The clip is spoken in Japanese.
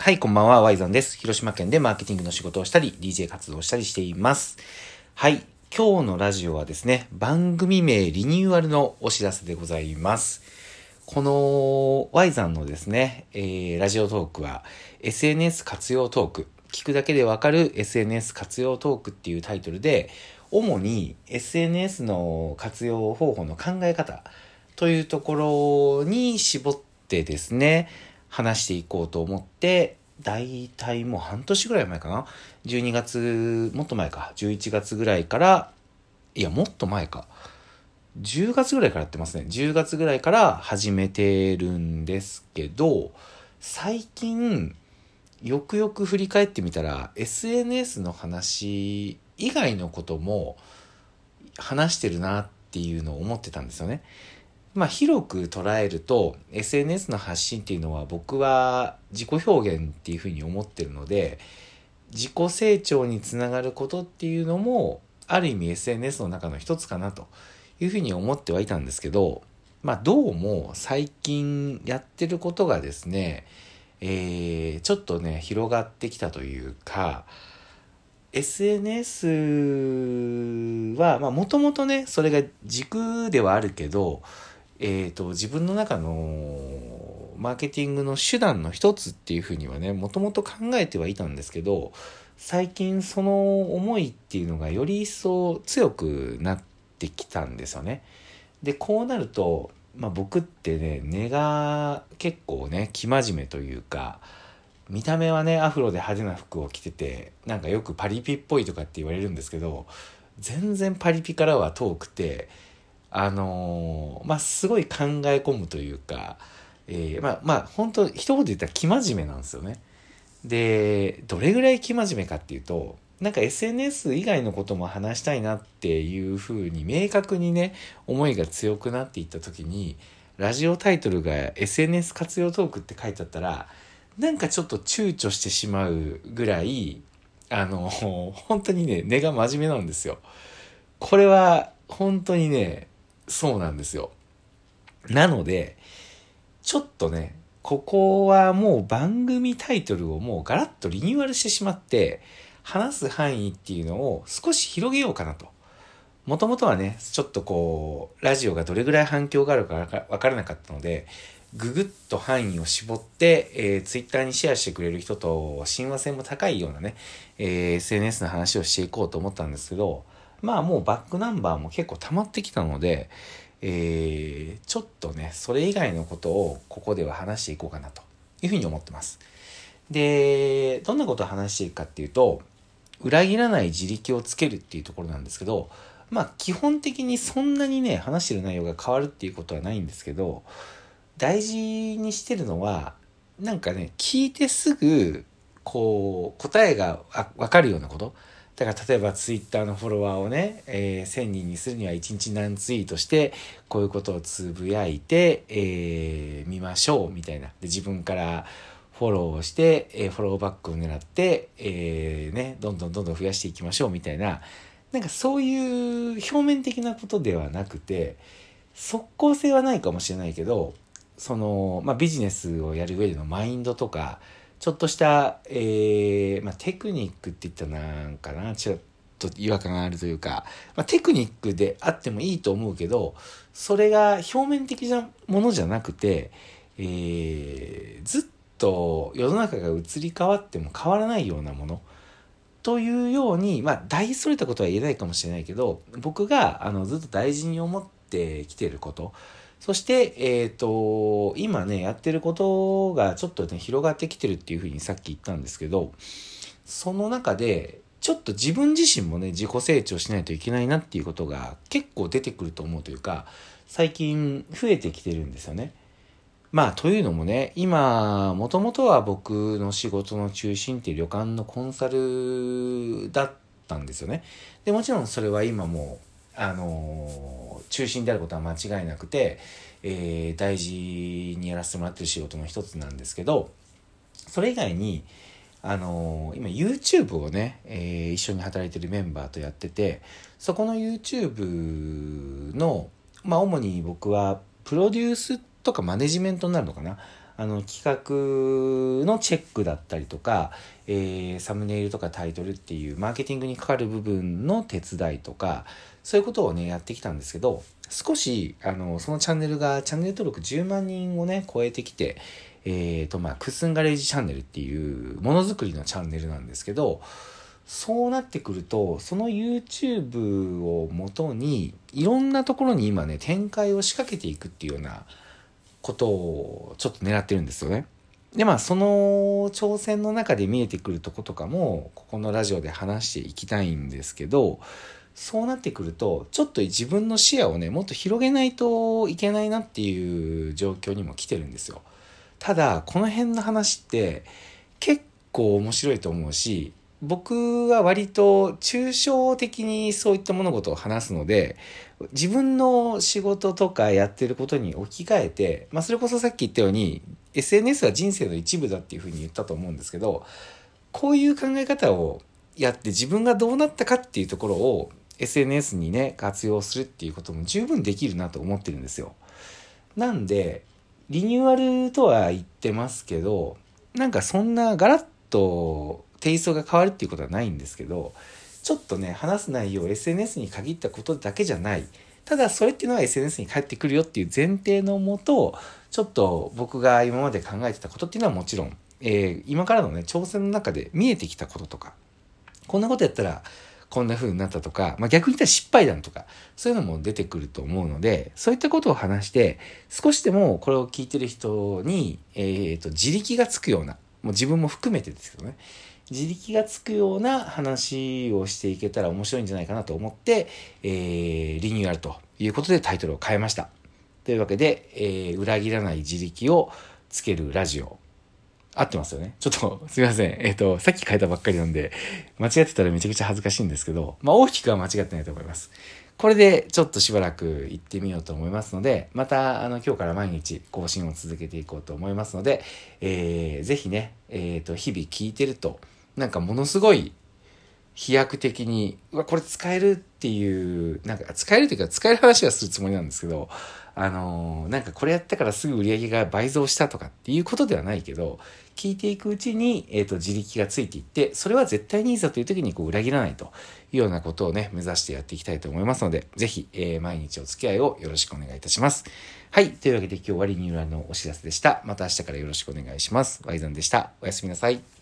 はい、こんばんは、ワイザンです。広島県でマーケティングの仕事をしたり、DJ 活動をしたりしています。はい、今日のラジオはですね、番組名リニューアルのお知らせでございます。この Y さんのですね、えー、ラジオトークは SNS 活用トーク、聞くだけでわかる SNS 活用トークっていうタイトルで、主に SNS の活用方法の考え方というところに絞ってですね、話していこうと思って、大体もう半年ぐらい前かな ?12 月、もっと前か。11月ぐらいから、いや、もっと前か。10月ぐらいからやってますね。10月ぐらいから始めてるんですけど、最近、よくよく振り返ってみたら、SNS の話以外のことも話してるなっていうのを思ってたんですよね。まあ広く捉えると SNS の発信っていうのは僕は自己表現っていうふうに思ってるので自己成長につながることっていうのもある意味 SNS の中の一つかなというふうに思ってはいたんですけどまあどうも最近やってることがですねえー、ちょっとね広がってきたというか SNS はもともとねそれが軸ではあるけどえーと、自分の中のマーケティングの手段の一つっていうふうにはねもともと考えてはいたんですけど最近その思いっていうのがより一層強くなってきたんですよね。でこうなると、まあ、僕ってね根が結構ね生真面目というか見た目はねアフロで派手な服を着ててなんかよくパリピっぽいとかって言われるんですけど全然パリピからは遠くて。あのー、まあ、すごい考え込むというか、えー、まあ、まあ、本当一言で言ったら生真面目なんですよね。で、どれぐらい生真面目かっていうと、なんか SNS 以外のことも話したいなっていうふうに明確にね、思いが強くなっていった時に、ラジオタイトルが SNS 活用トークって書いてあったら、なんかちょっと躊躇してしまうぐらい、あの、本当にね、根が真面目なんですよ。これは本当にね、そうなんですよ。なので、ちょっとね、ここはもう番組タイトルをもうガラッとリニューアルしてしまって、話す範囲っていうのを少し広げようかなと。もともとはね、ちょっとこう、ラジオがどれぐらい反響があるかわからなかったので、ぐぐっと範囲を絞って、えー、ツイッターにシェアしてくれる人と親和性も高いようなね、えー、SNS の話をしていこうと思ったんですけど、まあもうバックナンバーも結構溜まってきたので、えー、ちょっとね、それ以外のことをここでは話していこうかなというふうに思ってます。で、どんなことを話していくかっていうと、裏切らない自力をつけるっていうところなんですけど、まあ基本的にそんなにね、話してる内容が変わるっていうことはないんですけど、大事にしてるのは、なんかね、聞いてすぐ、こう、答えがわかるようなこと。だから例えばツイッターのフォロワーをね、えー、1000人にするには1日何ツイートして、こういうことをつぶやいて、えー、見ましょうみたいな。で、自分からフォローをして、えー、フォローバックを狙って、えー、ね、どんどんどんどん増やしていきましょうみたいな、なんかそういう表面的なことではなくて、即効性はないかもしれないけど、その、まあ、ビジネスをやる上でのマインドとか、ちょっとした、えー、まあ、テクニックって言ったらなんかな、ちょっと違和感があるというか、まあ、テクニックであってもいいと思うけど、それが表面的なものじゃなくて、えー、ずっと世の中が移り変わっても変わらないようなものというように、まあ、大それたことは言えないかもしれないけど、僕があのずっと大事に思ってきてること、そして、えっ、ー、と、今ね、やってることがちょっとね、広がってきてるっていうふうにさっき言ったんですけど、その中で、ちょっと自分自身もね、自己成長しないといけないなっていうことが結構出てくると思うというか、最近増えてきてるんですよね。まあ、というのもね、今、もともとは僕の仕事の中心って旅館のコンサルだったんですよね。で、もちろんそれは今もあの中心であることは間違いなくて、えー、大事にやらせてもらってる仕事の一つなんですけどそれ以外にあの今 YouTube をね、えー、一緒に働いてるメンバーとやっててそこの YouTube のまあ主に僕はプロデュースとかマネジメントになるのかな？あの企画のチェックだったりとか、えー、サムネイルとかタイトルっていうマーケティングにかかる部分の手伝いとかそういうことをねやってきたんですけど少しあのそのチャンネルがチャンネル登録10万人をね超えてきてえーとまあ、クッスンガレージチャンネルっていうものづくりのチャンネルなんですけどそうなってくるとその YouTube をもとにいろんなところに今ね展開を仕掛けていくっていうようなことをちょっと狙ってるんですよね。でまあその挑戦の中で見えてくるとことかもここのラジオで話していきたいんですけどそうなってくるとちょっと自分の視野をねもっと広げないといけないなっていう状況にも来てるんですよ。ただこの辺の話って結構面白いと思うし僕は割と抽象的にそういった物事を話すので自分の仕事とかやってることに置き換えて、まあ、それこそさっき言ったように SNS は人生の一部だっていうふうに言ったと思うんですけどこういう考え方をやって自分がどうなったかっていうところを SNS にね活用するっていうことも十分できるなと思ってるんですよ。なんでリニューアルとは言ってますけどなんかそんなガラッとテイストが変わるっていうことはないんですけどちょっとね話す内容 SNS に限ったことだけじゃない。ただそれっていうのは SNS に返ってくるよっていう前提のもとちょっと僕が今まで考えてたことっていうのはもちろん、えー、今からのね挑戦の中で見えてきたこととか。こんなことやったらこんな風になったとか、まあ、逆に言ったら失敗談とか、そういうのも出てくると思うので、そういったことを話して、少しでもこれを聞いてる人に、えっ、ー、と、自力がつくような、もう自分も含めてですけどね、自力がつくような話をしていけたら面白いんじゃないかなと思って、えー、リニューアルということでタイトルを変えました。というわけで、えー、裏切らない自力をつけるラジオ合ってますよね。ちょっと、すいません。えっ、ー、と、さっき書いたばっかりなんで、間違ってたらめちゃくちゃ恥ずかしいんですけど、まあ、大きくは間違ってないと思います。これでちょっとしばらく行ってみようと思いますので、また、あの、今日から毎日更新を続けていこうと思いますので、えー、ぜひね、えっ、ー、と、日々聞いてると、なんかものすごい飛躍的に、うわ、これ使えるっていう、なんか使えるというか使える話はするつもりなんですけど、あのー、なんかこれやったからすぐ売り上げが倍増したとかっていうことではないけど、聞いていくうちに、えっ、ー、と、自力がついていって、それは絶対にいざという時にこう裏切らないというようなことをね、目指してやっていきたいと思いますので、ぜひ、えー、毎日お付き合いをよろしくお願いいたします。はい。というわけで今日はリニューアルのお知らせでした。また明日からよろしくお願いします。ワイザンでした。おやすみなさい。